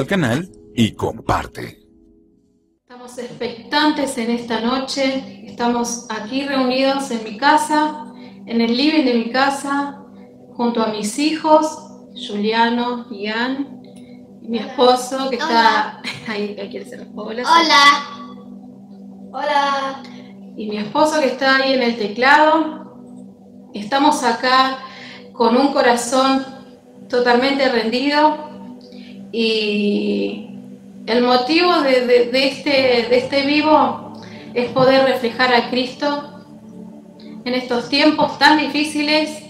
al canal y comparte. Estamos expectantes en esta noche, estamos aquí reunidos en mi casa, en el living de mi casa, junto a mis hijos, Juliano, Ian, y mi esposo que está ahí, ahí quiere ser Hola. Hola. Y mi esposo que está ahí en el teclado. Estamos acá con un corazón totalmente rendido y el motivo de, este, de este vivo es poder reflejar a Cristo en estos tiempos tan difíciles,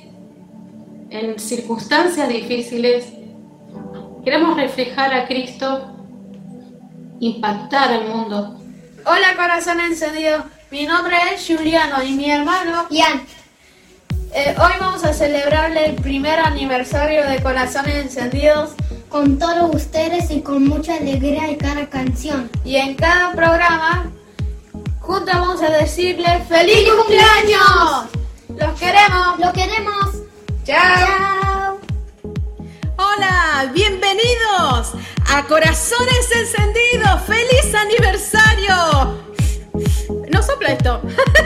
en circunstancias difíciles. Queremos reflejar a Cristo, impactar al mundo. Hola corazón encendido, mi nombre es Juliano y mi hermano Ian. Eh, hoy vamos a celebrarle el primer aniversario de Corazones Encendidos con todos ustedes y con mucha alegría en cada canción. Y en cada programa, juntos vamos a decirle ¡Feliz cumpleaños! ¡Los queremos! ¡Los queremos! ¡Chao! Hola, bienvenidos a Corazones Encendidos. ¡Feliz aniversario! No sopla esto.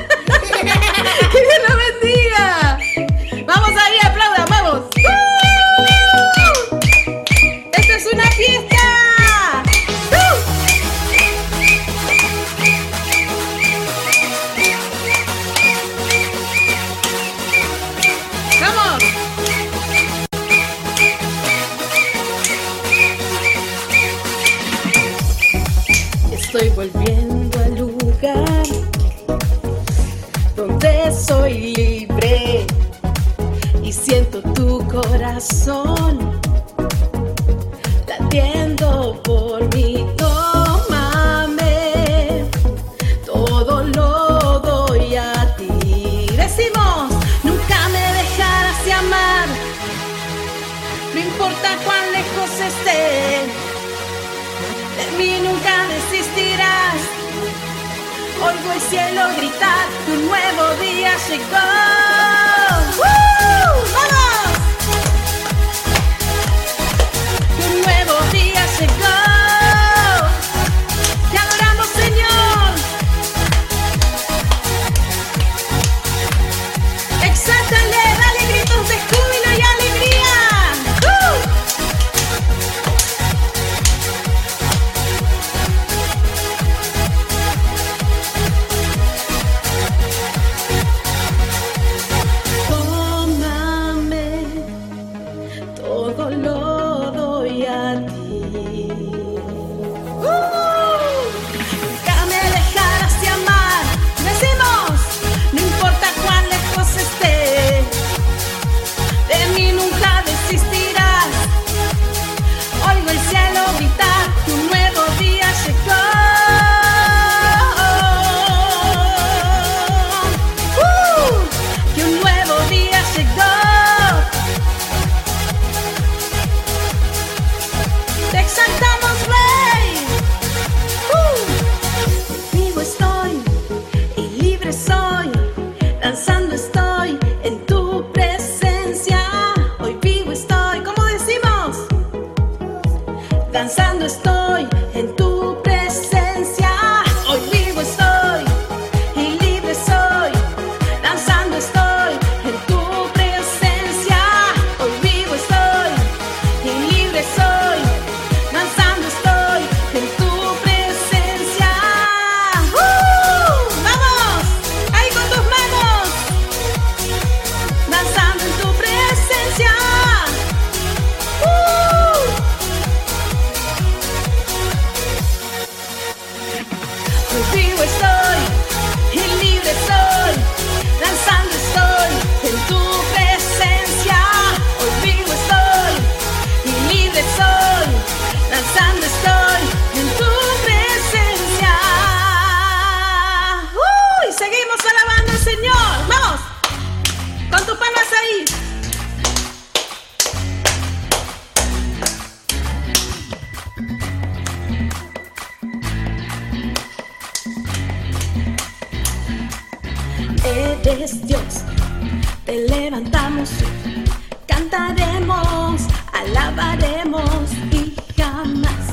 alabaremos, alabaremos y jamás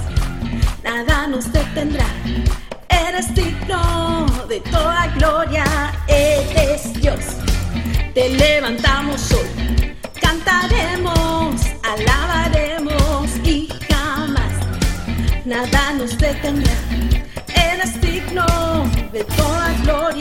nada nos detendrá. Eres digno de toda gloria, eres Dios. Te levantamos hoy, cantaremos, alabaremos y jamás nada nos detendrá. Eres digno de toda gloria.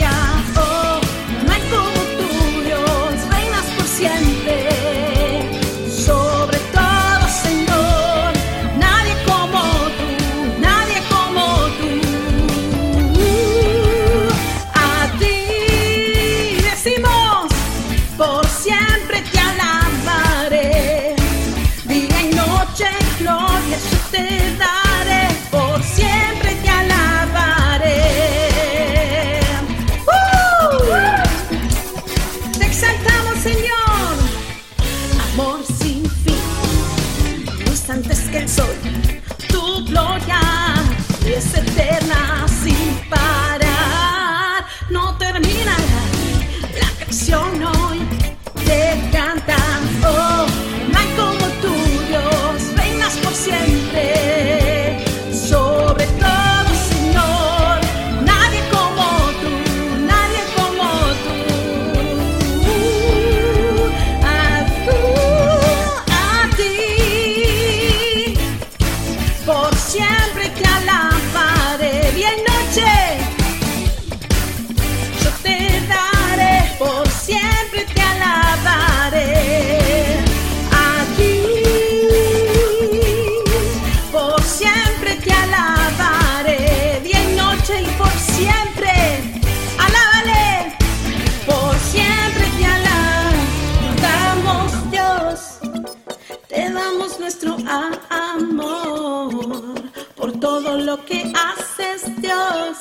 Dios,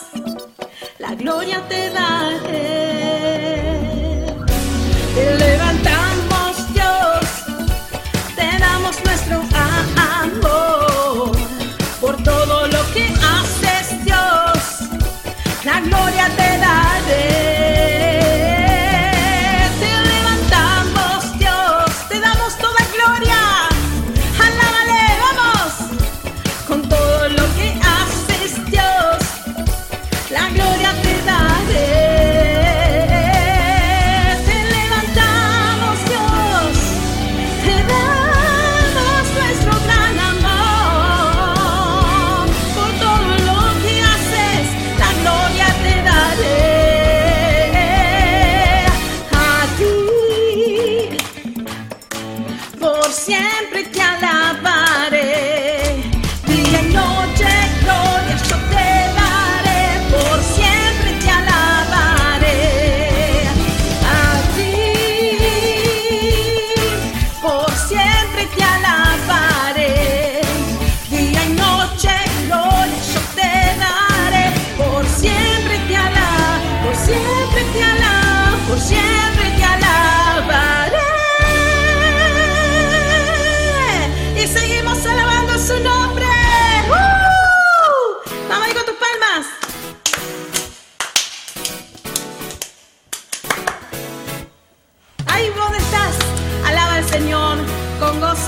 la gloria te daré.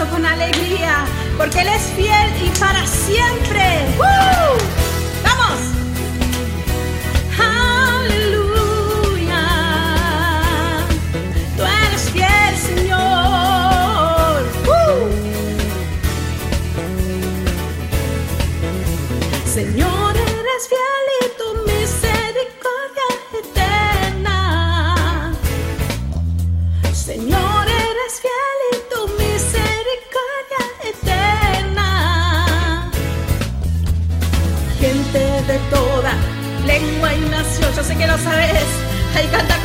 con alegría, porque Él es fiel y para siempre. lengua, Ignacio, yo sé que lo sabes. Ahí canta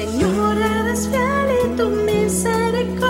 Señor, eres y tu misericordia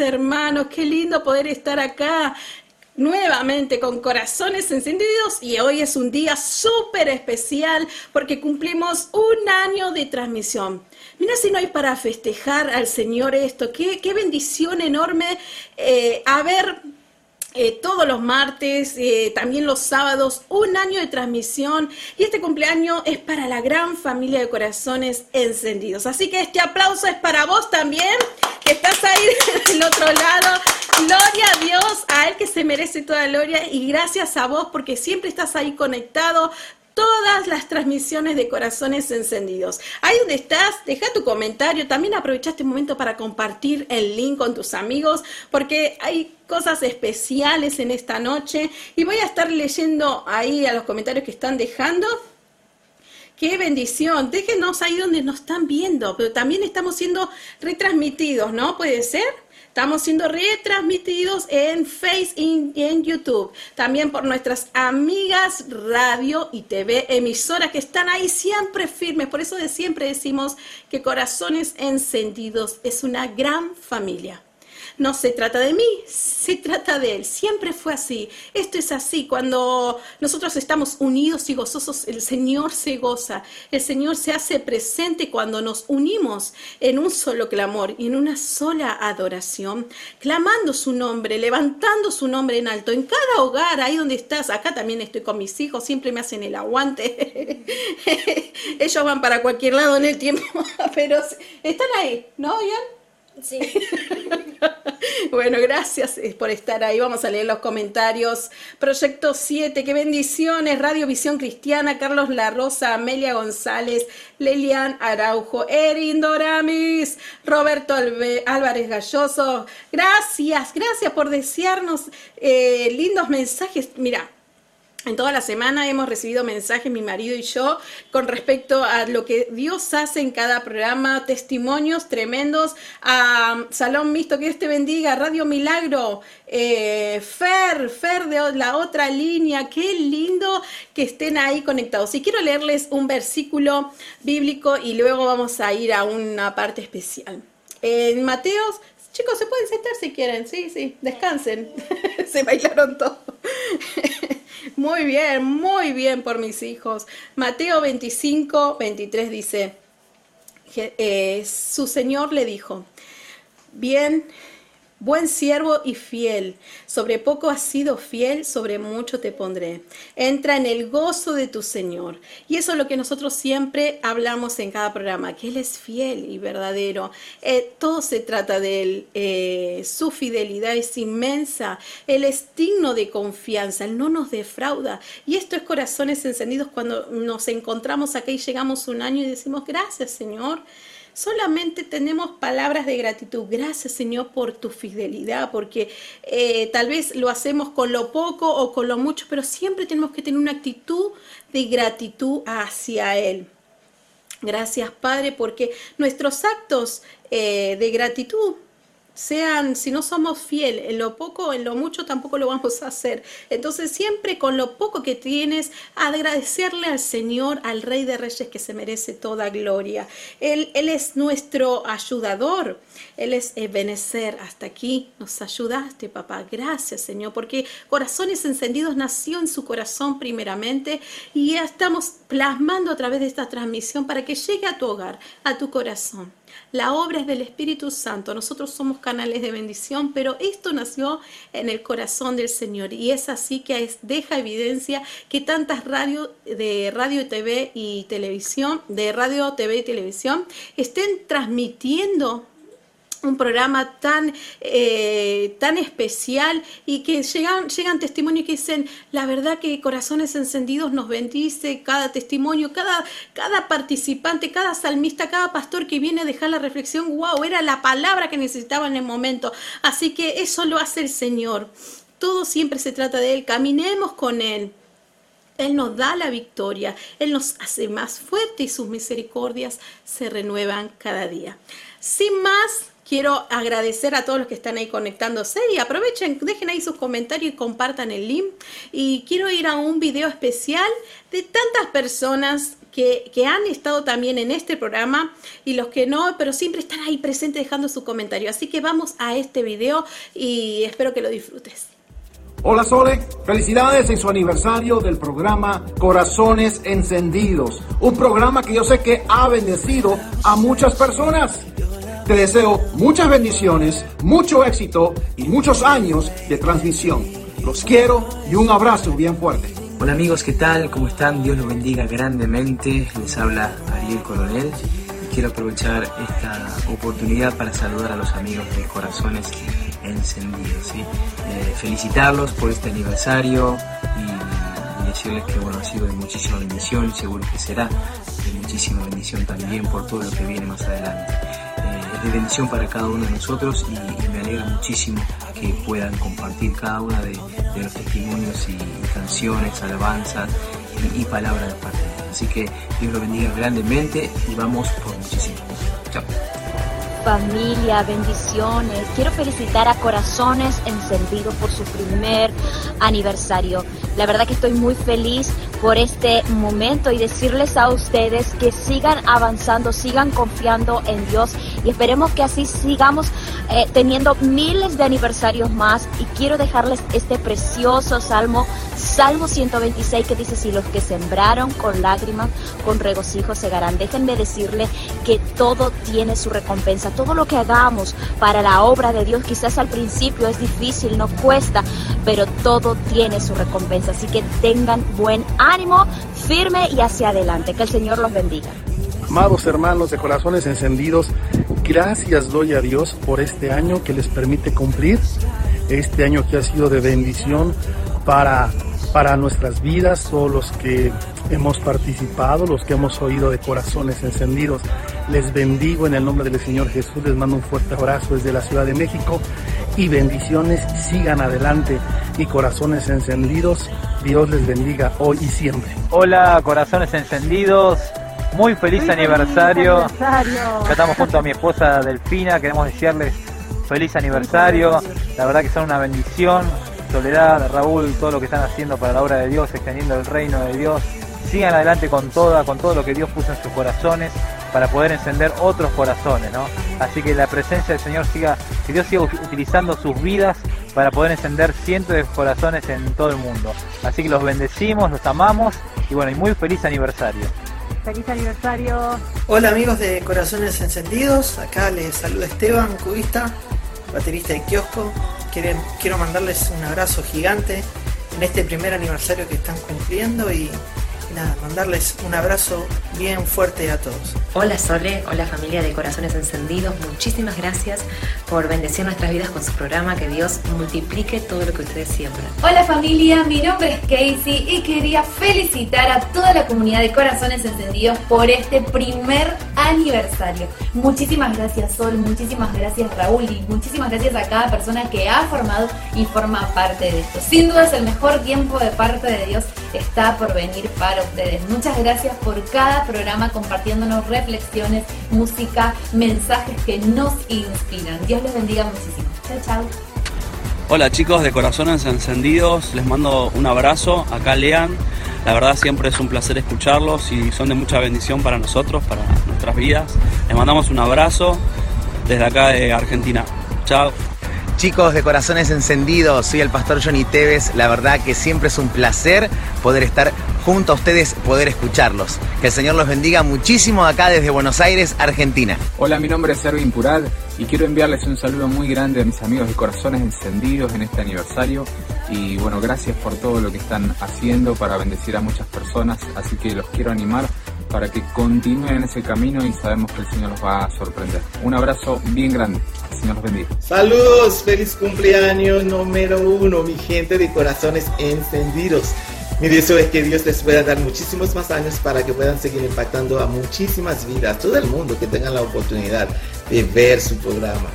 hermanos? Qué lindo poder estar acá nuevamente con corazones encendidos y hoy es un día súper especial porque cumplimos un año de transmisión. Mira si no hay para festejar al Señor esto, qué, qué bendición enorme eh, haber eh, todos los martes, eh, también los sábados, un año de transmisión y este cumpleaños es para la gran familia de corazones encendidos. Así que este aplauso es para vos también, que estás ahí del otro lado. Gloria a Dios, a Él que se merece toda gloria y gracias a vos porque siempre estás ahí conectado. Todas las transmisiones de corazones encendidos. Ahí donde estás, deja tu comentario. También aprovecha este momento para compartir el link con tus amigos, porque hay cosas especiales en esta noche. Y voy a estar leyendo ahí a los comentarios que están dejando. Qué bendición. Déjenos ahí donde nos están viendo, pero también estamos siendo retransmitidos, ¿no? ¿Puede ser? Estamos siendo retransmitidos en Face y en YouTube. También por nuestras amigas radio y TV emisoras que están ahí siempre firmes. Por eso de siempre decimos que Corazones Encendidos es una gran familia. No se trata de mí, se trata de Él. Siempre fue así. Esto es así. Cuando nosotros estamos unidos y gozosos, el Señor se goza. El Señor se hace presente cuando nos unimos en un solo clamor y en una sola adoración, clamando su nombre, levantando su nombre en alto. En cada hogar, ahí donde estás, acá también estoy con mis hijos, siempre me hacen el aguante. Ellos van para cualquier lado en el tiempo, pero están ahí, ¿no, Ian? Sí. Bueno, gracias eh, por estar ahí. Vamos a leer los comentarios. Proyecto 7, qué bendiciones. Radio Visión Cristiana, Carlos La Rosa, Amelia González, Lelian Araujo, Erin Doramis, Roberto Álvarez Galloso. Gracias, gracias por desearnos eh, lindos mensajes. Mira, en toda la semana hemos recibido mensajes, mi marido y yo, con respecto a lo que Dios hace en cada programa, testimonios tremendos. A Salón Misto, que Dios te bendiga, Radio Milagro, eh, Fer, Fer de la otra línea, qué lindo que estén ahí conectados. Y quiero leerles un versículo bíblico y luego vamos a ir a una parte especial. En Mateos, chicos, se pueden sentar si quieren, sí, sí, descansen. se bailaron todos. Muy bien, muy bien por mis hijos. Mateo 25, 23 dice, eh, su Señor le dijo, bien, Buen siervo y fiel, sobre poco has sido fiel, sobre mucho te pondré. Entra en el gozo de tu Señor. Y eso es lo que nosotros siempre hablamos en cada programa, que Él es fiel y verdadero. Eh, todo se trata de Él. Eh, su fidelidad es inmensa. Él es digno de confianza. Él no nos defrauda. Y esto es corazones encendidos cuando nos encontramos aquí y llegamos un año y decimos, gracias Señor solamente tenemos palabras de gratitud. Gracias Señor por tu fidelidad, porque eh, tal vez lo hacemos con lo poco o con lo mucho, pero siempre tenemos que tener una actitud de gratitud hacia Él. Gracias Padre, porque nuestros actos eh, de gratitud sean, si no somos fiel en lo poco, en lo mucho tampoco lo vamos a hacer. Entonces siempre con lo poco que tienes, agradecerle al Señor, al Rey de Reyes que se merece toda gloria. Él, él es nuestro ayudador, Él es Ebenezer. Hasta aquí nos ayudaste, papá. Gracias, Señor, porque Corazones Encendidos nació en su corazón primeramente y ya estamos plasmando a través de esta transmisión para que llegue a tu hogar, a tu corazón. La obra es del Espíritu Santo. Nosotros somos canales de bendición, pero esto nació en el corazón del Señor y es así que deja evidencia que tantas radios de radio, TV y televisión, de radio, TV y televisión, estén transmitiendo un programa tan, eh, tan especial y que llegan, llegan testimonios que dicen, la verdad que Corazones Encendidos nos bendice, cada testimonio, cada, cada participante, cada salmista, cada pastor que viene a dejar la reflexión, wow, era la palabra que necesitaba en el momento. Así que eso lo hace el Señor. Todo siempre se trata de Él, caminemos con Él. Él nos da la victoria, Él nos hace más fuerte y sus misericordias se renuevan cada día. Sin más, Quiero agradecer a todos los que están ahí conectándose y aprovechen, dejen ahí sus comentarios y compartan el link. Y quiero ir a un video especial de tantas personas que, han estado también en este programa y los que no, pero siempre están ahí presentes dejando su comentario. Así que vamos a este video y espero que lo disfrutes. Hola Sole, felicidades en su aniversario del programa Corazones Encendidos, un programa que yo sé que ha bendecido a muchas personas. Te deseo muchas bendiciones, mucho éxito y muchos años de transmisión. Los quiero y un abrazo bien fuerte. Hola amigos, ¿qué tal? ¿Cómo están? Dios los bendiga grandemente. Les habla Ariel Coronel y quiero aprovechar esta oportunidad para saludar a los amigos de Corazones Encendidos. Eh, felicitarlos por este aniversario y, decirles que bueno, ha sido de muchísima bendición y seguro que será de muchísima bendición también por todo lo que viene más adelante de bendición para cada uno de nosotros y, me alegra muchísimo que puedan compartir cada una de, los testimonios y, canciones, alabanzas y, palabras de parte. Así que Dios lo bendiga grandemente y vamos por muchísimo. Chao. Familia, bendiciones. Quiero felicitar a Corazones Encendidos por su primer aniversario. La verdad que estoy muy feliz por este momento y decirles a ustedes que sigan avanzando, sigan confiando en Dios y esperemos que así sigamos eh, teniendo miles de aniversarios más y quiero dejarles este precioso salmo, Salmo 126 que dice, si los que sembraron con lágrimas, con regocijo segarán. Déjenme decirle que todo tiene su recompensa, todo lo que hagamos para la obra de Dios, quizás al principio es difícil, no cuesta, pero todo tiene su recompensa. Así que tengan buen ánimo, firme y hacia adelante. Que el Señor los bendiga. Amados hermanos de corazones encendidos, gracias doy a Dios por este año que les permite cumplir, este año que ha sido de bendición para, para nuestras vidas, todos los que hemos participado, los que hemos oído de corazones encendidos. Les bendigo en el nombre del Señor Jesús, les mando un fuerte abrazo desde la Ciudad de México y bendiciones, sigan adelante y corazones encendidos, Dios les bendiga hoy y siempre. Hola, corazones encendidos. Muy feliz aniversario. estamos junto a mi esposa Delfina, queremos desearles feliz aniversario. La verdad que son una bendición. Soledad, Raúl, todo lo que están haciendo para la obra de Dios, extendiendo el reino de Dios. Sigan adelante con toda, con todo lo que Dios puso en sus corazones para poder encender otros corazones, ¿no? Así que la presencia del Señor siga, que Dios siga utilizando sus vidas para poder encender cientos de corazones en todo el mundo. Así que los bendecimos, los amamos y bueno, y muy feliz aniversario. Feliz aniversario. Hola amigos de Corazones Encendidos, acá les saluda Esteban, cubista, baterista de kiosco. quiero mandarles un abrazo gigante en este primer aniversario que están cumpliendo y nada, mandarles un abrazo bien fuerte a todos. Hola Sole, hola familia de Corazones Encendidos, muchísimas gracias por bendecir nuestras vidas con su programa, que Dios multiplique todo lo que ustedes siembran. Hola familia, mi nombre es Casey y quería felicitar a toda la comunidad de Corazones Encendidos por este primer aniversario. Muchísimas gracias Sol, muchísimas gracias Raúl y muchísimas gracias a cada persona que ha formado y forma parte de esto. Sin duda es el mejor tiempo de parte de Dios está por venir para ustedes. Muchas gracias por cada programa compartiéndonos reflexiones, música, mensajes que nos inspiran. Dios les bendiga muchísimo. Chao, chao. Hola chicos de Corazones Encendidos, les mando un abrazo, acá Lean. La verdad siempre es un placer escucharlos y son de mucha bendición para nosotros, para nuestras vidas. Les mandamos un abrazo desde acá de Argentina. Chao. Chicos de Corazones Encendidos, soy el pastor Johnny Tevez. La verdad que siempre es un placer poder estar junto a ustedes, poder escucharlos. Que el Señor los bendiga muchísimo acá desde Buenos Aires, Argentina. Hola, mi nombre es Erwin Purat y quiero enviarles un saludo muy grande a mis amigos de Corazones Encendidos en este aniversario. Y bueno, gracias por todo lo que están haciendo para bendecir a muchas personas. Así que los quiero animar para que continúen en ese camino y sabemos que el Señor los va a sorprender. Un abrazo bien grande. Señor los bendiga. Saludos, feliz cumpleaños número uno, mi gente de corazones encendidos. Mi deseo es que Dios les pueda dar muchísimos más años para que puedan seguir impactando a muchísimas vidas, todo el mundo que tengan la oportunidad de ver su programa.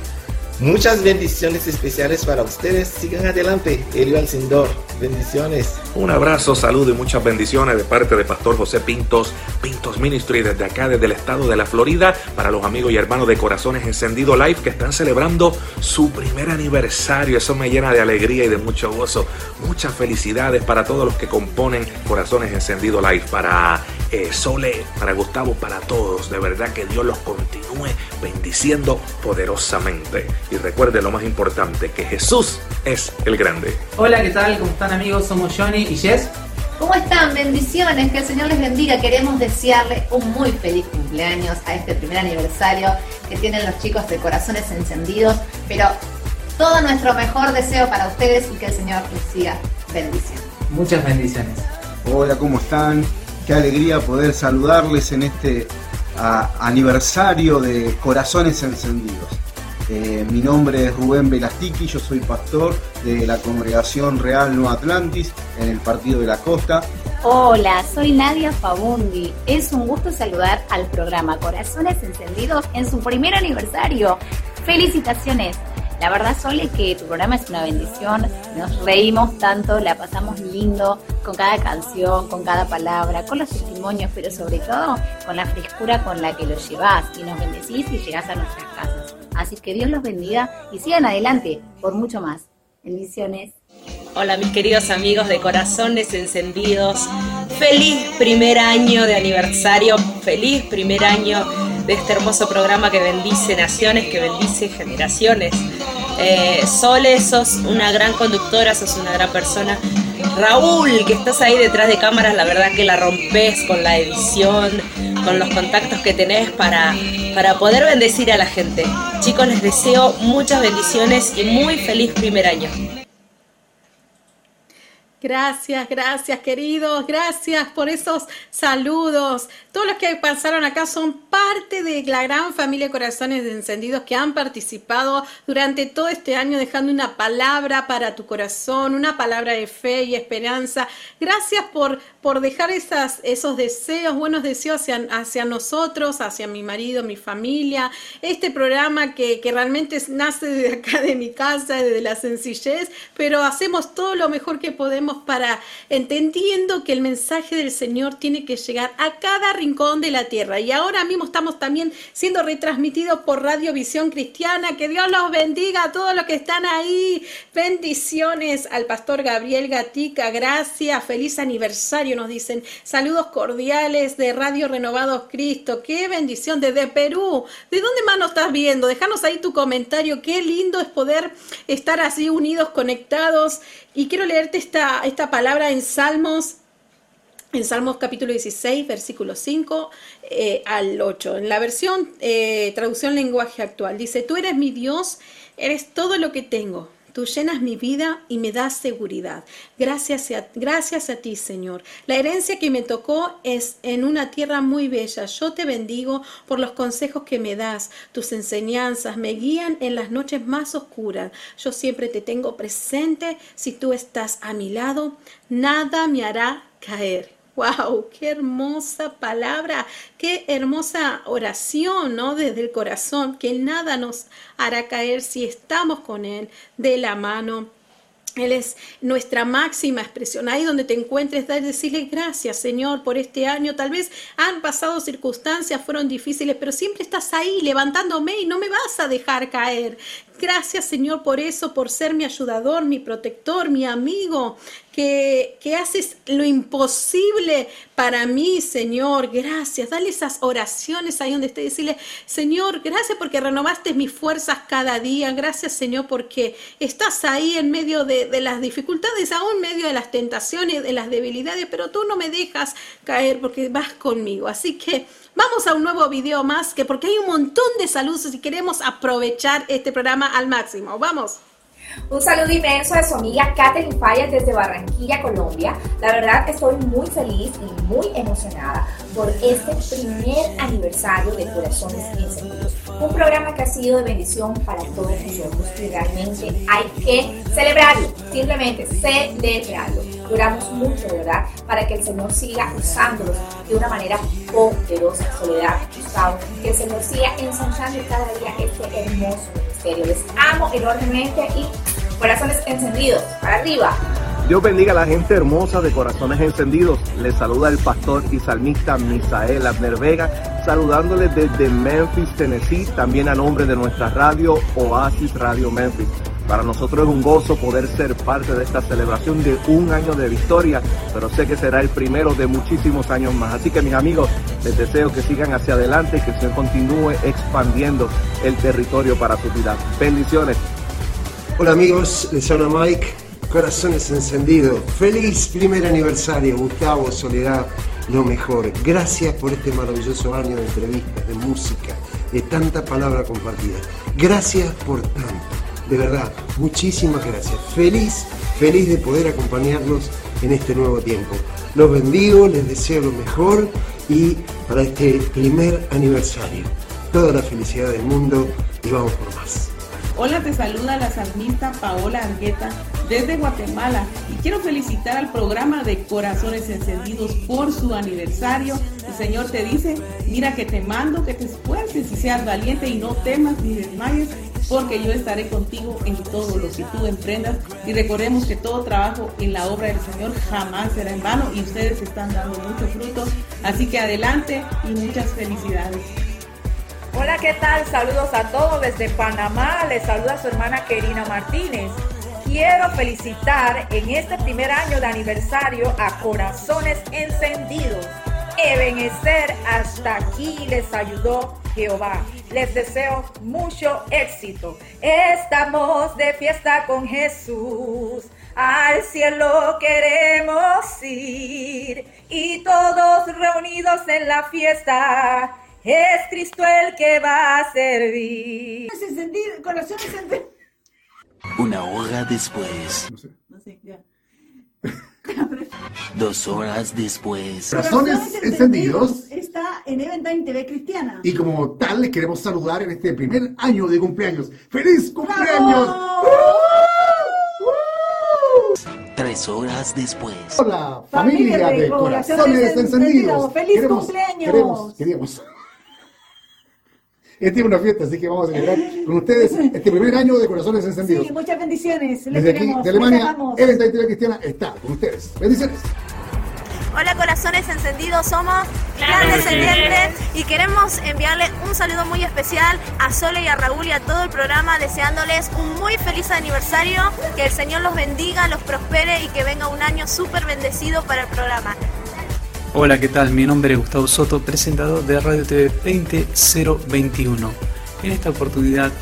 Muchas bendiciones especiales para ustedes. Sigan adelante. Elio Alcindor. Bendiciones. Un abrazo, saludo y muchas bendiciones de parte de Pastor José Pintos, Pintos Ministry, desde acá, desde el estado de la Florida, para los amigos y hermanos de Corazones Encendido Live que están celebrando su primer aniversario. Eso me llena de alegría y de mucho gozo. Muchas felicidades para todos los que componen Corazones Encendido Live, para eh, Sole, para Gustavo, para todos. De verdad que Dios los continúe bendiciendo poderosamente. Y recuerde lo más importante, que Jesús es el grande. Hola, ¿qué tal? ¿Cómo están amigos? Somos Johnny y Jess. ¿Cómo están? Bendiciones, que el Señor les bendiga. Queremos desearle un muy feliz cumpleaños a este primer aniversario que tienen los chicos de corazones encendidos, pero todo nuestro mejor deseo para ustedes y que el Señor les siga bendiciendo. Muchas bendiciones. Hola, ¿cómo están? Qué alegría poder saludarles en este aniversario de Corazones Encendidos. Eh, mi nombre es Rubén Velastiqui, yo soy pastor de la Congregación Real No Atlantis en el Partido de la Costa. Hola, soy Nadia Fabundi. Es un gusto saludar al programa Corazones Encendidos en su primer aniversario. Felicitaciones. La verdad, Sole, que tu programa es una bendición. Nos reímos tanto, la pasamos lindo con cada canción, con cada palabra, con los testimonios, pero sobre todo con la frescura con la que lo llevas y nos bendecís y llegás a nuestras casas. Así que Dios los bendiga y sigan adelante por mucho más. Bendiciones. Hola mis queridos amigos de Corazones Encendidos. Feliz primer año de aniversario, feliz primer año de este hermoso programa que bendice naciones, que bendice generaciones. Eh, Sole, sos una gran conductora, sos una gran persona. Raúl, que estás ahí detrás de cámaras, la verdad que la rompes con la edición, con los contactos que tenés para, para poder bendecir a la gente. Chicos, les deseo muchas bendiciones y muy feliz primer año. Gracias, gracias queridos, gracias por esos saludos. Todos los que pasaron acá son parte de la gran familia Corazones Encendidos que han participado durante todo este año dejando una palabra para tu corazón, una palabra de fe y esperanza. Gracias por, por dejar esos deseos, buenos deseos hacia, nosotros, hacia mi marido, mi familia. Este programa que, que realmente nace de acá de mi casa, de la sencillez, pero hacemos todo lo mejor que podemos para entendiendo que el mensaje del Señor tiene que llegar a cada rincón de la tierra. Y ahora mismo estamos también siendo retransmitidos por Radio Visión Cristiana. Que Dios los bendiga a todos los que están ahí. Bendiciones al pastor Gabriel Gatica. Gracias. Feliz aniversario, nos dicen. Saludos cordiales de Radio Renovados Cristo. Qué bendición desde Perú. ¿De dónde más nos estás viendo? Déjanos ahí tu comentario. Qué lindo es poder estar así unidos, conectados. Y quiero leerte esta, esta palabra en Salmos en Salmos capítulo 16, versículo 5 eh, al 8. En la versión eh, traducción lenguaje actual dice, tú eres mi Dios, eres todo lo que tengo. Tú llenas mi vida y me das seguridad. Gracias a, gracias a ti, Señor. La herencia que me tocó es en una tierra muy bella. Yo te bendigo por los consejos que me das. Tus enseñanzas me guían en las noches más oscuras. Yo siempre te tengo presente. Si tú estás a mi lado, nada me hará caer. ¡Wow! ¡Qué hermosa palabra! ¡Qué hermosa oración, ¿no? Desde el corazón, que nada nos hará caer si estamos con Él de la mano. Él es nuestra máxima expresión. Ahí donde te encuentres, decirle gracias, Señor, por este año. Tal vez han pasado circunstancias, fueron difíciles, pero siempre estás ahí levantándome y no me vas a dejar caer. Gracias, Señor, por eso, por ser mi ayudador, mi protector, mi amigo, que, que, haces lo imposible para mí, Señor. Gracias. Dale esas oraciones ahí donde esté. Decirle, Señor, gracias porque renovaste mis fuerzas cada día. Gracias, Señor, porque estás ahí en medio de, de las dificultades, aún en medio de las tentaciones, de las debilidades, pero tú no me dejas caer porque vas conmigo. Así que Vamos a un nuevo video más, que porque hay un montón de saludos y queremos aprovechar este programa al máximo. Vamos. Un saludo inmenso de su amiga Katherine Fallas desde Barranquilla, Colombia. La verdad estoy muy feliz y muy emocionada por este primer aniversario de Corazones Encendidos. Un programa que ha sido de bendición para todos nosotros y realmente hay que celebrarlo, simplemente celebrarlo. Duramos mucho, ¿verdad? Para que el Señor siga usándolos de una manera poderosa. Soledad, Gustavo, que el Señor siga ensanchando cada día este hermoso ministerio. Les amo enormemente y corazones encendidos, para arriba. Dios bendiga a la gente hermosa de Corazones Encendidos. Les saluda el pastor y salmista Misael Abner Vega, saludándoles desde Memphis, Tennessee, también a nombre de nuestra radio Oasis Radio Memphis. Para nosotros es un gozo poder ser parte de esta celebración de un año de victoria, pero sé que será el primero de muchísimos años más. Así que mis amigos, les deseo que sigan hacia adelante y que Señor continúe expandiendo el territorio para su vida. Bendiciones. Hola amigos, les habla Mike, corazones encendidos. Feliz primer aniversario, Gustavo, Soledad, lo mejor. Gracias por este maravilloso año de entrevistas, de música, de tanta palabra compartida. Gracias por tanto, de verdad, muchísimas gracias. Feliz, feliz de poder acompañarlos en este nuevo tiempo. Los bendigo, les deseo lo mejor y para este primer aniversario, toda la felicidad del mundo y vamos por más. Hola, te saluda la salmista Paola Argueta desde Guatemala y quiero felicitar al programa de Corazones Encendidos por su aniversario. El Señor te dice, mira que te mando, que te esfuerces y seas valiente y no temas ni desmayes, porque yo estaré contigo en todo lo que tú emprendas. Y recordemos que todo trabajo en la obra del Señor jamás será en vano y ustedes están dando mucho fruto. Así que adelante y muchas felicidades. Hola, ¿qué tal? Saludos a todos desde Panamá. Les saluda su hermana Kerina Martínez. Quiero felicitar en este primer año de aniversario a Corazones Encendidos. Ebenecer, hasta aquí les ayudó Jehová. Les deseo mucho éxito. Estamos de fiesta con Jesús. Al cielo queremos ir y todos reunidos en la fiesta. Es Cristo el que va a servir. Una hora después. No sé, ya. Dos horas después. Corazones encendidos. Está en Eventime TV Cristiana. Y como tal, les queremos saludar en este primer año de cumpleaños. ¡Feliz cumpleaños! Tres horas después. Hola, familia, de, Corazones, Encendidos. ¡Feliz Queremos- cumpleaños! Queremos, queríamos. Esta es una fiesta, así que vamos a celebrar con ustedes este primer año de Corazones Encendidos. Sí, muchas bendiciones. Les Desde aquí, queremos. de Les Alemania. Eventime TV Cristiana está con ustedes. Bendiciones. Hola corazones encendidos, somos Clan Descendientes y queremos enviarle un saludo muy especial a Sole y a Raúl y a todo el programa deseándoles un muy feliz aniversario, que el Señor los bendiga, los prospere y que venga un año súper bendecido para el programa. Hola, ¿qué tal? Mi nombre es Gustavo Soto, presentador de Radio TV 20021. En esta oportunidad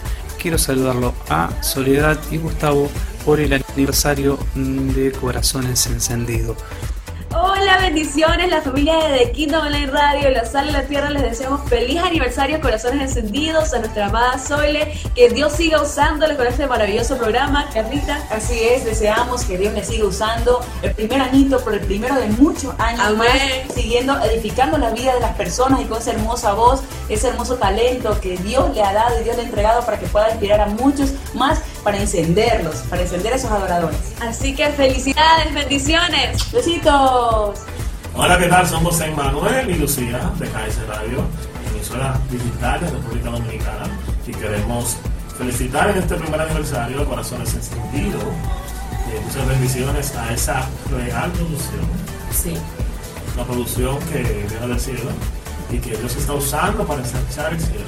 quiero saludarlo a Soledad y Gustavo por el aniversario de Corazones Encendidos. Hola, bendiciones, la familia de The Kingdom Online Radio, la sal y la tierra, les deseamos feliz aniversario, corazones encendidos a nuestra amada Zoile, que Dios siga usándoles con este maravilloso programa, Carlita. Así es, deseamos que Dios le siga usando el primer añito por el primero de muchos años Amén. más, siguiendo, edificando la vida de las personas y con esa hermosa voz, ese hermoso talento que Dios le ha dado y Dios le ha entregado para que pueda inspirar a muchos más para encenderlos, para encender a esos adoradores. Así que felicidades, bendiciones. Besitos. Hola, ¿qué tal? Somos Emmanuel y Lucía de KS Radio, emisora digital de República Dominicana, y queremos felicitar en este primer aniversario Corazones Encendidos. y muchas bendiciones a esa real producción. Sí. La producción que viene del cielo y que Dios está usando para ensanchar el cielo.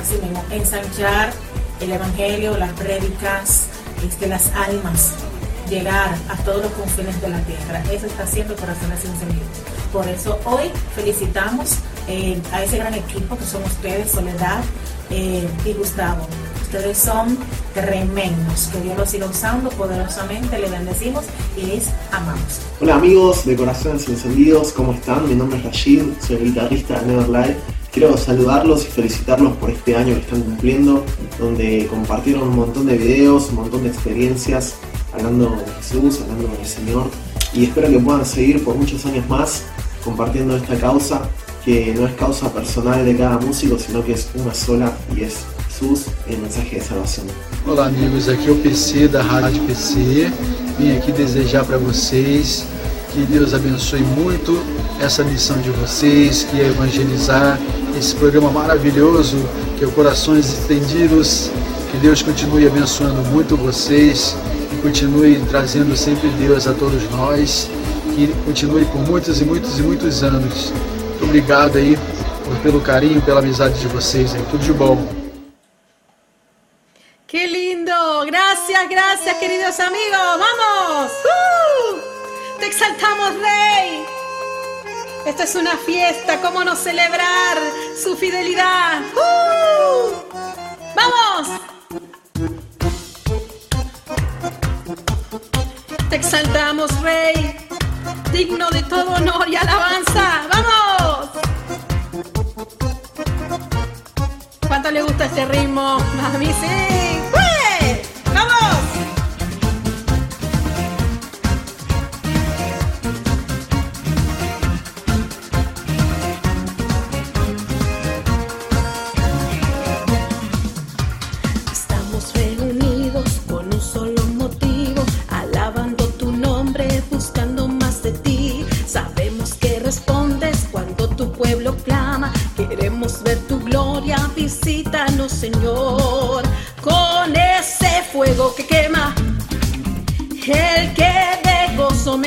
Así mismo, ensanchar el evangelio, las prédicas, este, las almas, llegar a todos los confines de la tierra. Eso está haciendo Corazones Encendidos. Por eso hoy felicitamos eh, a ese gran equipo que son ustedes, Soledad eh, y Gustavo. Ustedes son tremendos. Que Dios los siga usando poderosamente. Les bendecimos y les amamos. Hola amigos de Corazones Encendidos, ¿cómo están? Mi nombre es Rashid, soy el guitarrista de Never Live. Quiero saludarlos y felicitarlos por este año que están cumpliendo, donde compartieron un montón de videos, un montón de experiencias, hablando de Jesús, hablando del Señor. Y espero que puedan seguir por muchos años más compartiendo esta causa, que no es causa personal de cada músico, sino que es una sola y es Jesús, el mensaje de salvación. Olá amigos, aqui é o PC da Rádio PC. Vim aqui desejar para vocês que Deus abençoe muito essa missão de vocês, que é evangelizar esse programa maravilhoso que é o Corações Estendidos. Que Deus continue abençoando muito vocês e continue trazendo sempre Deus a todos nós. Que continue por muitos e muitos e muitos anos. Muito obrigado aí por- pelo carinho, pela amizade de vocês aí. Tudo de bom. ¡Qué lindo! Gracias, gracias, queridos amigos. ¡Vamos! ¡Uh! Te exaltamos, Rey. Esto es una fiesta. ¿Cómo no celebrar su fidelidad? ¡Uh! ¡Vamos! Te exaltamos, Rey. Digno de todo honor y alabanza. ¡Vamos! ¿Cuánto le gusta este ritmo? A mí sí.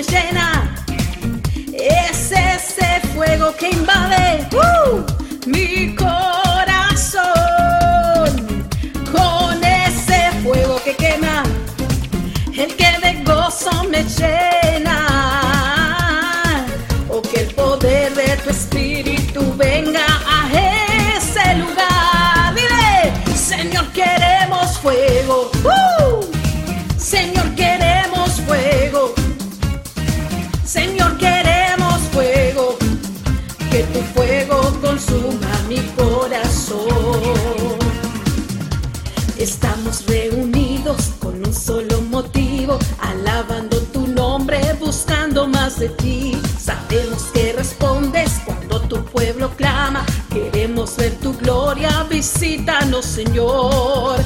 llena. Es ese fuego que invade. Sabemos que respondes cuando tu pueblo clama. Queremos ver tu gloria, visítanos, Señor,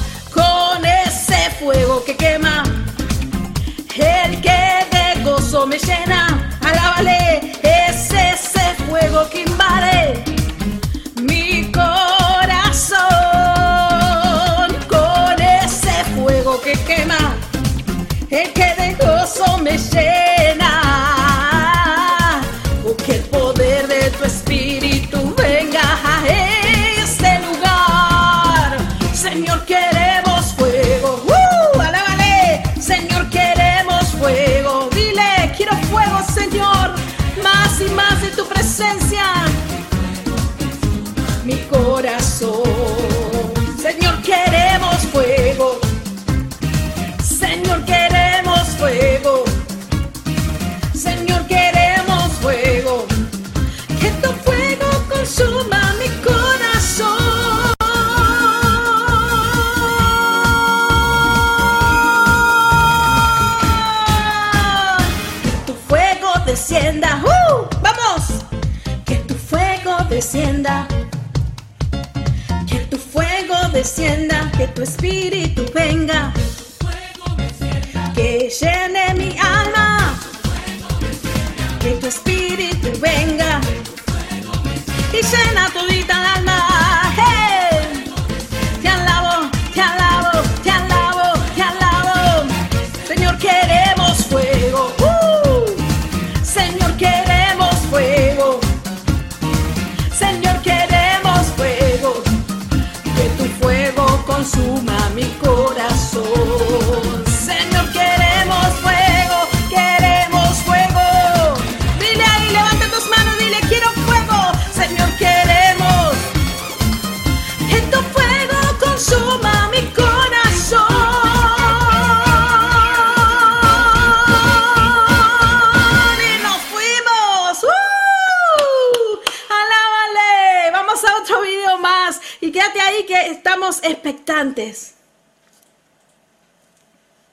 fuego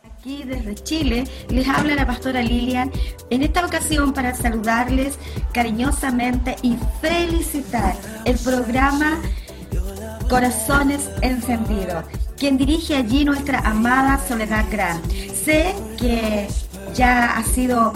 Aquí desde Chile les habla la pastora Lilian en esta ocasión para saludarles cariñosamente y felicitar el programa Corazones Encendidos, quien dirige allí nuestra amada Soledad Gran. Sé que ya ha sido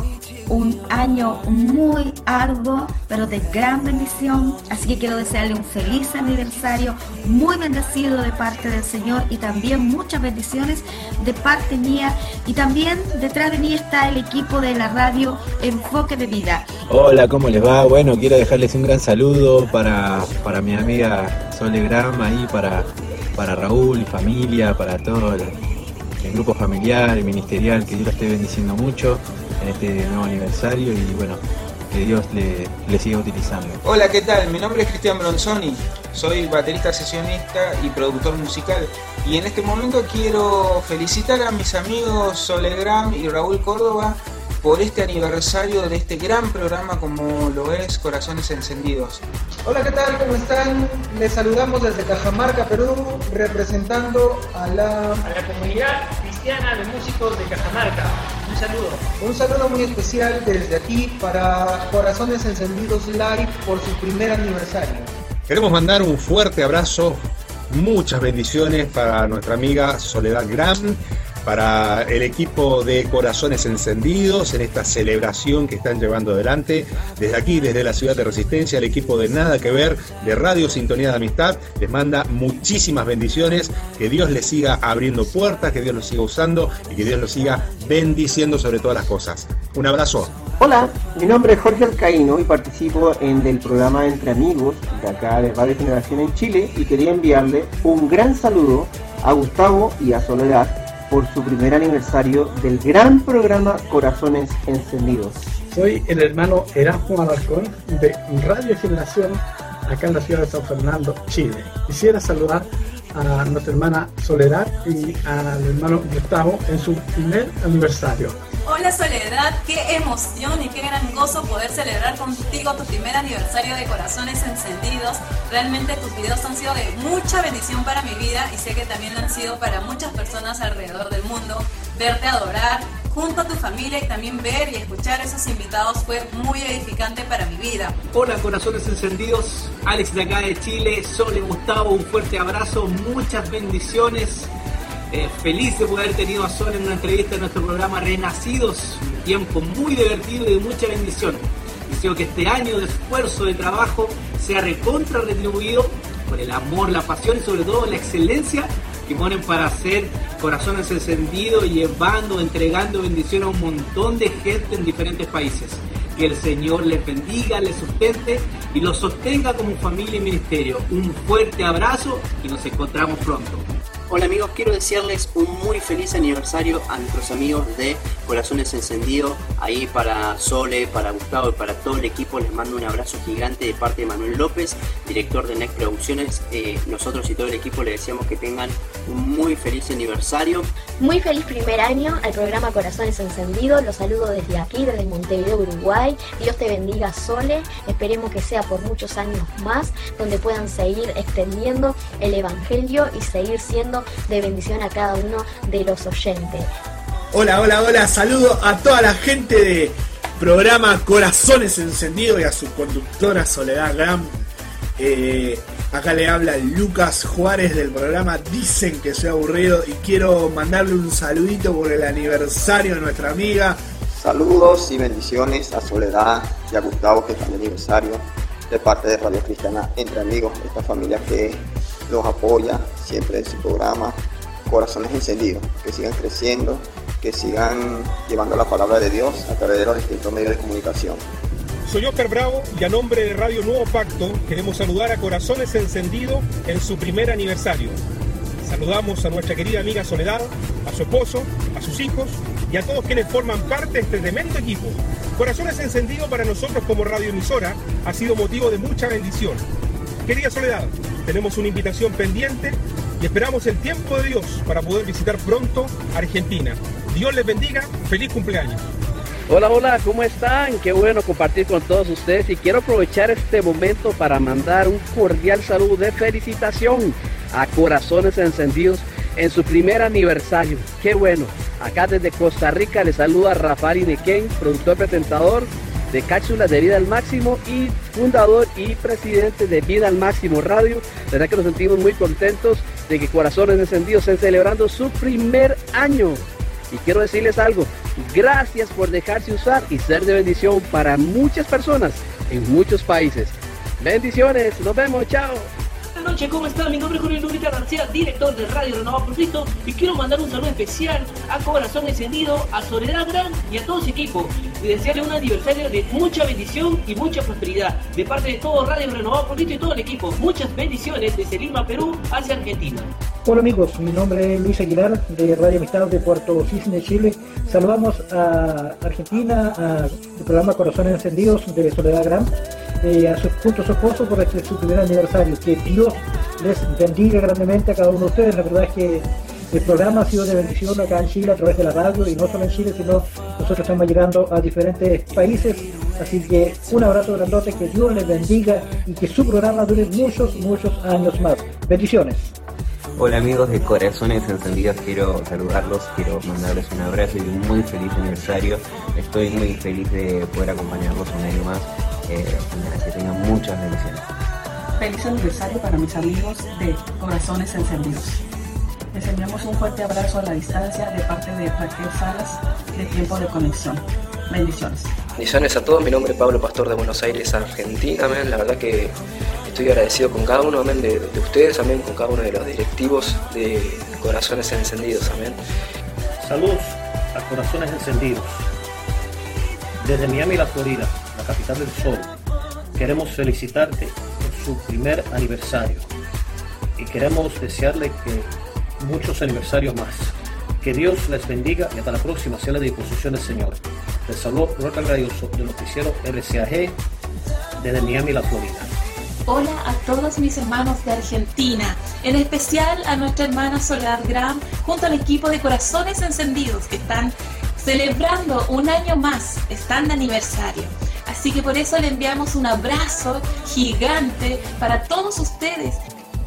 un año muy arduo, pero de gran bendición. Así que quiero desearle un feliz aniversario, muy bendecido de parte del Señor y también muchas bendiciones de parte mía. Y también detrás de mí está el equipo de la radio Enfoque de Vida. Hola, ¿cómo les va? Bueno, quiero dejarles un gran saludo para, para mi amiga Sole Gram, ahí para, para Raúl y familia, para todo el, el grupo familiar y ministerial, que Dios la esté bendiciendo mucho en este nuevo aniversario y bueno, que Dios le, le siga utilizando. Hola, ¿qué tal? Mi nombre es Cristian Bronzoni, soy baterista sesionista y productor musical. Y en este momento quiero felicitar a mis amigos Solegram y Raúl Córdoba por este aniversario de este gran programa como lo es Corazones Encendidos. Hola, ¿qué tal? ¿Cómo están? Les saludamos desde Cajamarca, Perú, representando a la... a la comunidad cristiana de músicos de Cajamarca. Un saludo. Un saludo muy especial desde aquí para Corazones Encendidos Live por su primer aniversario. Queremos mandar un fuerte abrazo, muchas bendiciones para nuestra amiga Soledad Gram, para el equipo de Corazones Encendidos en esta celebración que están llevando adelante. Desde aquí, desde la ciudad de Resistencia, el equipo de Nada que Ver de Radio Sintonía de Amistad les manda muchísimas bendiciones. Que Dios les siga abriendo puertas, que Dios los siga usando y que Dios los siga bendiciendo sobre todas las cosas. Un abrazo. Hola, mi nombre es Jorge Alcaíno y participo en el programa Entre Amigos de acá de Radio Generación en Chile y quería enviarle un gran saludo a Gustavo y a Soledad por su primer aniversario del gran programa Corazones Encendidos. Soy el hermano Erasmo Alarcón de Radio Generación acá en la ciudad de San Fernando, Chile. Quisiera saludar a nuestra hermana Soledad y al hermano Gustavo en su primer aniversario. Hola Soledad, qué emoción y qué gran gozo poder celebrar contigo tu primer aniversario de Corazones Encendidos. Realmente tus videos han sido de mucha bendición para mi vida y sé que también han sido para muchas personas alrededor del mundo. Verte adorar junto a tu familia y también ver y escuchar a esos invitados fue muy edificante para mi vida. Hola corazones encendidos, Alex de acá de Chile, Sole Gustavo, un fuerte abrazo, muchas bendiciones. Eh, feliz de poder haber tenido a Sol en una entrevista en nuestro programa Renacidos, un tiempo muy divertido y de mucha bendición. Deseo que este año de esfuerzo, de trabajo, sea recontra retribuido por el amor, la pasión y sobre todo la excelencia que ponen para hacer corazones encendidos, llevando, entregando bendición a un montón de gente en diferentes países. Que el Señor les bendiga, les sustente y los sostenga como familia y ministerio. Un fuerte abrazo y nos encontramos pronto. Hola amigos, quiero desearles un muy feliz aniversario a nuestros amigos de Corazones Encendidos, ahí para Sole, para Gustavo y para todo el equipo les mando un abrazo gigante de parte de Manuel López, director de Next Producciones. Eh, nosotros y todo el equipo les deseamos que tengan un muy feliz aniversario. Muy feliz primer año al programa Corazones Encendidos, los saludo desde aquí, desde Montevideo, Uruguay. Dios te bendiga Sole, esperemos que sea por muchos años más, donde puedan seguir extendiendo el Evangelio y seguir siendo de bendición a cada uno de los oyentes. Hola, hola, hola, saludo a toda la gente de programa Corazones Encendidos y a su conductora Soledad Gram. Eh, acá le habla Lucas Juárez del programa Dicen que soy aburrido y quiero mandarle un saludito por el aniversario de nuestra amiga. Saludos y bendiciones a Soledad y a Gustavo que están de aniversario de parte de Radio Cristiana Entre Amigos, esta familia que los apoya siempre en su programa Corazones Encendidos, que sigan creciendo, que sigan llevando la palabra de Dios a través de los distintos medios de comunicación. Soy Oscar Bravo y a nombre de Radio Nuevo Pacto queremos saludar a Corazones Encendidos en su primer aniversario. Saludamos a nuestra querida amiga Soledad, a su esposo, a sus hijos y a todos quienes forman parte de este tremendo equipo. Corazones Encendidos para nosotros como radioemisora ha sido motivo de mucha bendición. Querida Soledad, tenemos una invitación pendiente y esperamos el tiempo de Dios para poder visitar pronto Argentina. Dios les bendiga, feliz cumpleaños. Hola, hola, ¿cómo están? Qué bueno compartir con todos ustedes y quiero aprovechar este momento para mandar un cordial saludo de felicitación a Corazones Encendidos en su primer aniversario. Qué bueno. Acá desde Costa Rica les saluda Rafael Inequén, productor presentador de Cápsulas de Vida al Máximo y fundador y presidente de Vida al Máximo Radio. La verdad que nos sentimos muy contentos de que Corazones Encendidos estén celebrando su primer año. Y quiero decirles algo, gracias por dejarse usar y ser de bendición para muchas personas en muchos países. Bendiciones, nos vemos, chao. Buenas noches, ¿cómo están? Mi nombre es Julio Lúrica García, director de Radio Renovado por Cristo, y quiero mandar un saludo especial a Corazón Encendido, a Soledad Gran y a todo su equipo, y desearle un aniversario de mucha bendición y mucha prosperidad, de parte de todo Radio Renovado por Cristo y todo el equipo. Muchas bendiciones desde Lima, Perú, hacia Argentina. Hola amigos, mi nombre es Luis Aguilar de Radio Amistad de Puerto Cisne, Chile. Saludamos a Argentina, al programa Corazones Encendidos de Soledad Gran, eh, a su, junto a su esposo por este, su primer aniversario. Que Dios les bendiga grandemente a cada uno de ustedes. La verdad es que el programa ha sido de bendición acá en Chile a través de la radio y no solo en Chile, sino nosotros estamos llegando a diferentes países. Así que un abrazo grandote, que Dios les bendiga y que su programa dure muchos, muchos años más. Bendiciones. Hola amigos de Corazones Encendidos, quiero saludarlos, quiero mandarles un abrazo y un muy feliz aniversario. Estoy muy feliz de poder acompañarlos un año más. Eh, que tengan muchas bendiciones. Feliz aniversario para mis amigos de Corazones Encendidos. Les enviamos un fuerte abrazo a la distancia de parte de Raquel Salas de Tiempo de Conexión. Bendiciones. Bendiciones a todos, mi nombre es Pablo Pastor de Buenos Aires, Argentina. La verdad que estoy agradecido con cada uno amén, de, de ustedes, amén, con cada uno de los directivos de Corazones Encendidos. Amén. Saludos a Corazones Encendidos. Desde Miami, la Florida, capital del sol, queremos felicitarte por su primer aniversario y queremos desearle que muchos aniversarios más. Que Dios les bendiga y hasta la próxima sea la disposición del Señor. Les saludo Roca Gradioso del noticiero RCAG desde Miami, la Florida. Hola a todos mis hermanos de Argentina, en especial a nuestra hermana Soledad Gram, junto al equipo de Corazones Encendidos que están celebrando un año más, están de aniversario. Así que por eso le enviamos un abrazo gigante para todos ustedes.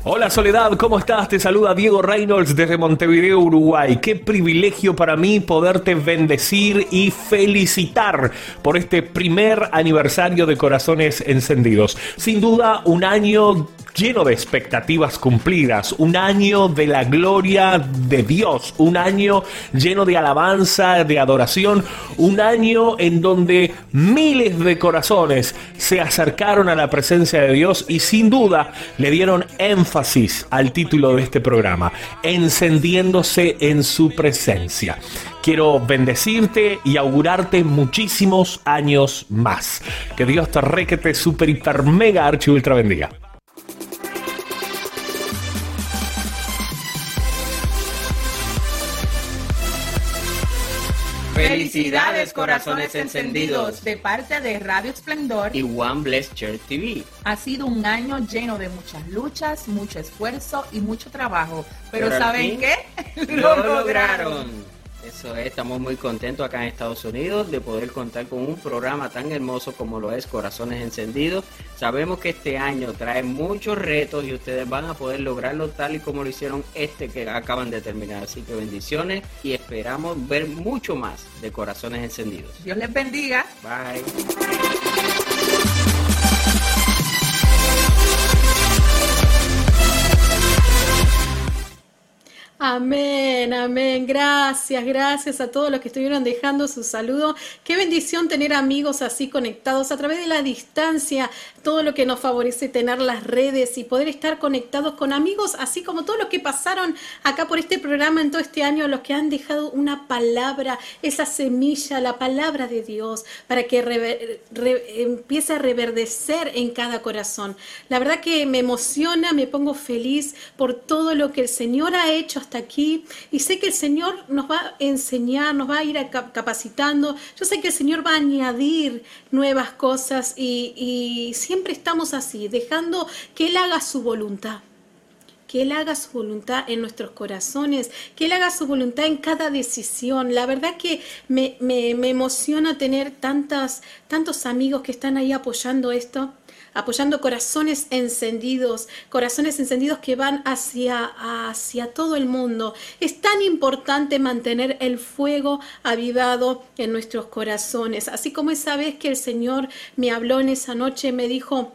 Hola Soledad, ¿cómo estás? Te saluda Diego Reynolds desde Montevideo, Uruguay. Qué privilegio para mí poderte bendecir y felicitar por este primer aniversario de Corazones Encendidos. Sin duda, un año lleno de expectativas cumplidas, un año de la gloria de Dios, un año lleno de alabanza, de adoración, un año en donde miles de corazones se acercaron a la presencia de Dios y sin duda le dieron énfasis al título de este programa, encendiéndose en su presencia. Quiero bendecirte y augurarte muchísimos años más. Que Dios te requete super hiper mega archi ultra bendiga. Felicidades, corazones encendidos, de parte de Radio Esplendor y One Bless Church TV. Ha sido un año lleno de muchas luchas, mucho esfuerzo y mucho trabajo. Pero, ¿saben qué? Lo lograron. Eso es, estamos muy contentos acá en Estados Unidos de poder contar con un programa tan hermoso como lo es Corazones Encendidos. Sabemos que este año trae muchos retos y ustedes van a poder lograrlo tal y como lo hicieron este que acaban de terminar. Así que bendiciones y esperamos ver mucho más de Corazones Encendidos. Dios les bendiga. Bye. Amén, amén. Gracias, gracias a todos los que estuvieron dejando su saludo. Qué bendición tener amigos así conectados a través de la distancia, todo lo que nos favorece tener las redes y poder estar conectados con amigos, así como todos los que pasaron acá por este programa en todo este año, los que han dejado una palabra, esa semilla, la palabra de Dios, para que empiece a reverdecer en cada corazón. La verdad que me emociona, me pongo feliz por todo lo que el Señor ha hecho hasta aquí y sé que el Señor nos va a enseñar, nos va a ir capacitando. Yo sé que el Señor va a añadir nuevas cosas y, y siempre estamos así, dejando que Él haga su voluntad que Él haga su voluntad en nuestros corazones, que Él haga su voluntad en cada decisión. La verdad que me, me- me emociona tener tantas, tantos amigos que están ahí apoyando esto, apoyando corazones encendidos, corazones encendidos que van hacia, hacia todo el mundo. Es tan importante mantener el fuego avivado en nuestros corazones, así como esa vez que el Señor me habló en esa noche, me dijo,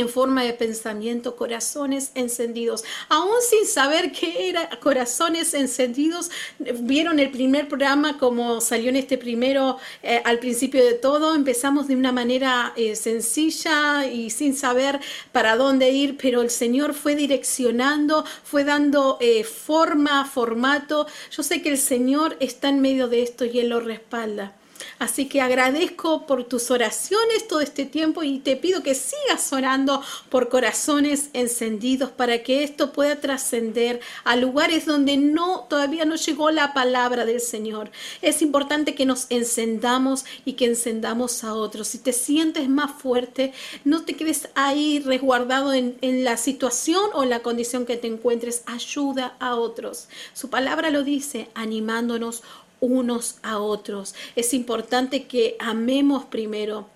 en forma de pensamiento, corazones encendidos. Aún sin saber qué era corazones encendidos, vieron el primer programa como salió en este primero eh, al principio de todo. Empezamos de una manera eh, sencilla y sin saber para dónde ir, pero el Señor fue direccionando, fue dando eh, forma, formato. Yo sé que el Señor está en medio de esto y Él lo respalda. Así que agradezco por tus oraciones todo este tiempo y te pido que sigas orando por corazones encendidos para que esto pueda trascender a lugares donde no todavía no llegó la palabra del Señor. Es importante que nos encendamos y que encendamos a otros. Si te sientes más fuerte, no te quedes ahí resguardado en, la situación o la condición que te encuentres. Ayuda a otros. Su palabra lo dice, animándonos unos a otros. Es importante que amemos primero.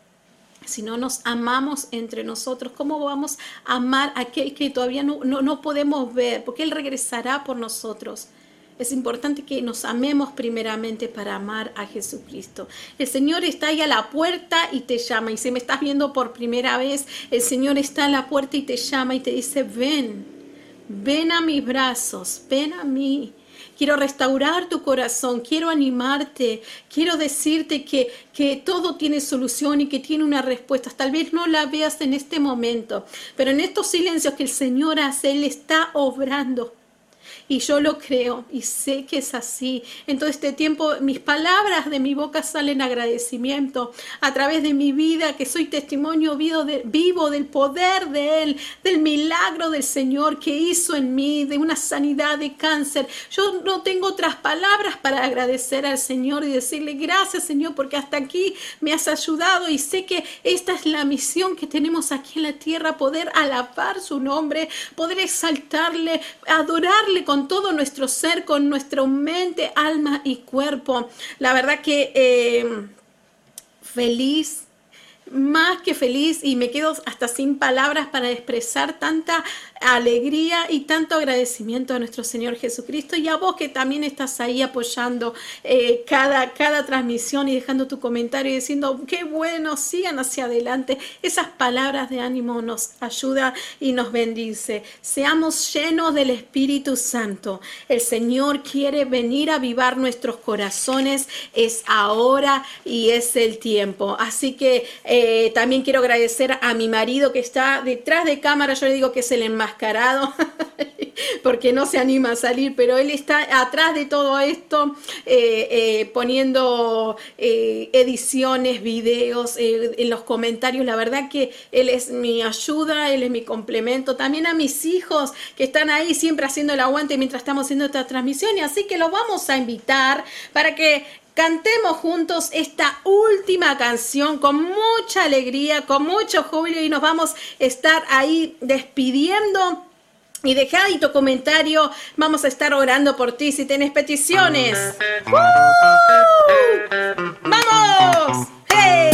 Si no nos amamos entre nosotros, ¿cómo vamos a amar a aquel que todavía no, no, no podemos ver? Porque Él regresará por nosotros. Es importante que nos amemos primeramente para amar a Jesucristo. El Señor está ahí a la puerta y te llama. Y si me estás viendo por primera vez, el Señor está a la puerta y te llama y te dice, ven, ven a mis brazos, ven a mí. Quiero restaurar tu corazón, quiero animarte, quiero decirte que, que todo tiene solución y que tiene una respuesta. Tal vez no la veas en este momento, pero en estos silencios que el Señor hace, Él está obrando. Y yo lo creo y sé que es así. En todo este tiempo mis palabras de mi boca salen agradecimiento a través de mi vida, que soy testimonio vivo, vivo del poder de Él, del milagro del Señor que hizo en mí, de una sanidad de cáncer. Yo no tengo otras palabras para agradecer al Señor y decirle gracias Señor porque hasta aquí me has ayudado y sé que esta es la misión que tenemos aquí en la tierra, poder alabar su nombre, poder exaltarle, adorarle con todo nuestro ser, con nuestra mente, alma y cuerpo. La verdad que eh, feliz más que feliz y me quedo hasta sin palabras para expresar tanta, alegría y tanto agradecimiento a nuestro Señor Jesucristo y a vos que también estás ahí apoyando eh, cada, cada transmisión y dejando tu comentario y diciendo, qué bueno, sigan hacia adelante. Esas palabras de ánimo nos ayuda y nos bendice. Seamos llenos del Espíritu Santo. El Señor quiere venir a avivar nuestros corazones. Es ahora y es el tiempo. Así que eh, también quiero agradecer a mi marido que está detrás de cámara. Yo le digo que es el enmascarado. porque no se anima a salir, pero él está atrás de todo esto, eh, eh, poniendo ediciones, videos, en los comentarios. La verdad que él es mi ayuda, él es mi complemento. También a mis hijos que están ahí siempre haciendo el aguante mientras estamos haciendo esta transmisión. Y así que los vamos a invitar para que cantemos juntos esta última canción con mucha alegría, con mucho júbilo y nos vamos a estar ahí despidiendo. Y deja ahí tu comentario, vamos a estar orando por ti si tienes peticiones. ¡Vamos! ¡Hey!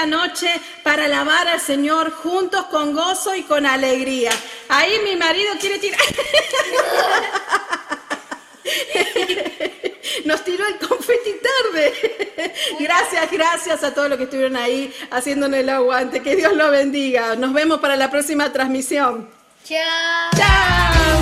Esta noche para alabar al Señor juntos con gozo y con alegría. Ahí mi marido quiere tirar. Nos tiró el confeti tarde. Gracias, gracias a todos los que estuvieron ahí haciéndonos el aguante. Que Dios lo bendiga. Nos vemos para la próxima transmisión. Chao. Chao.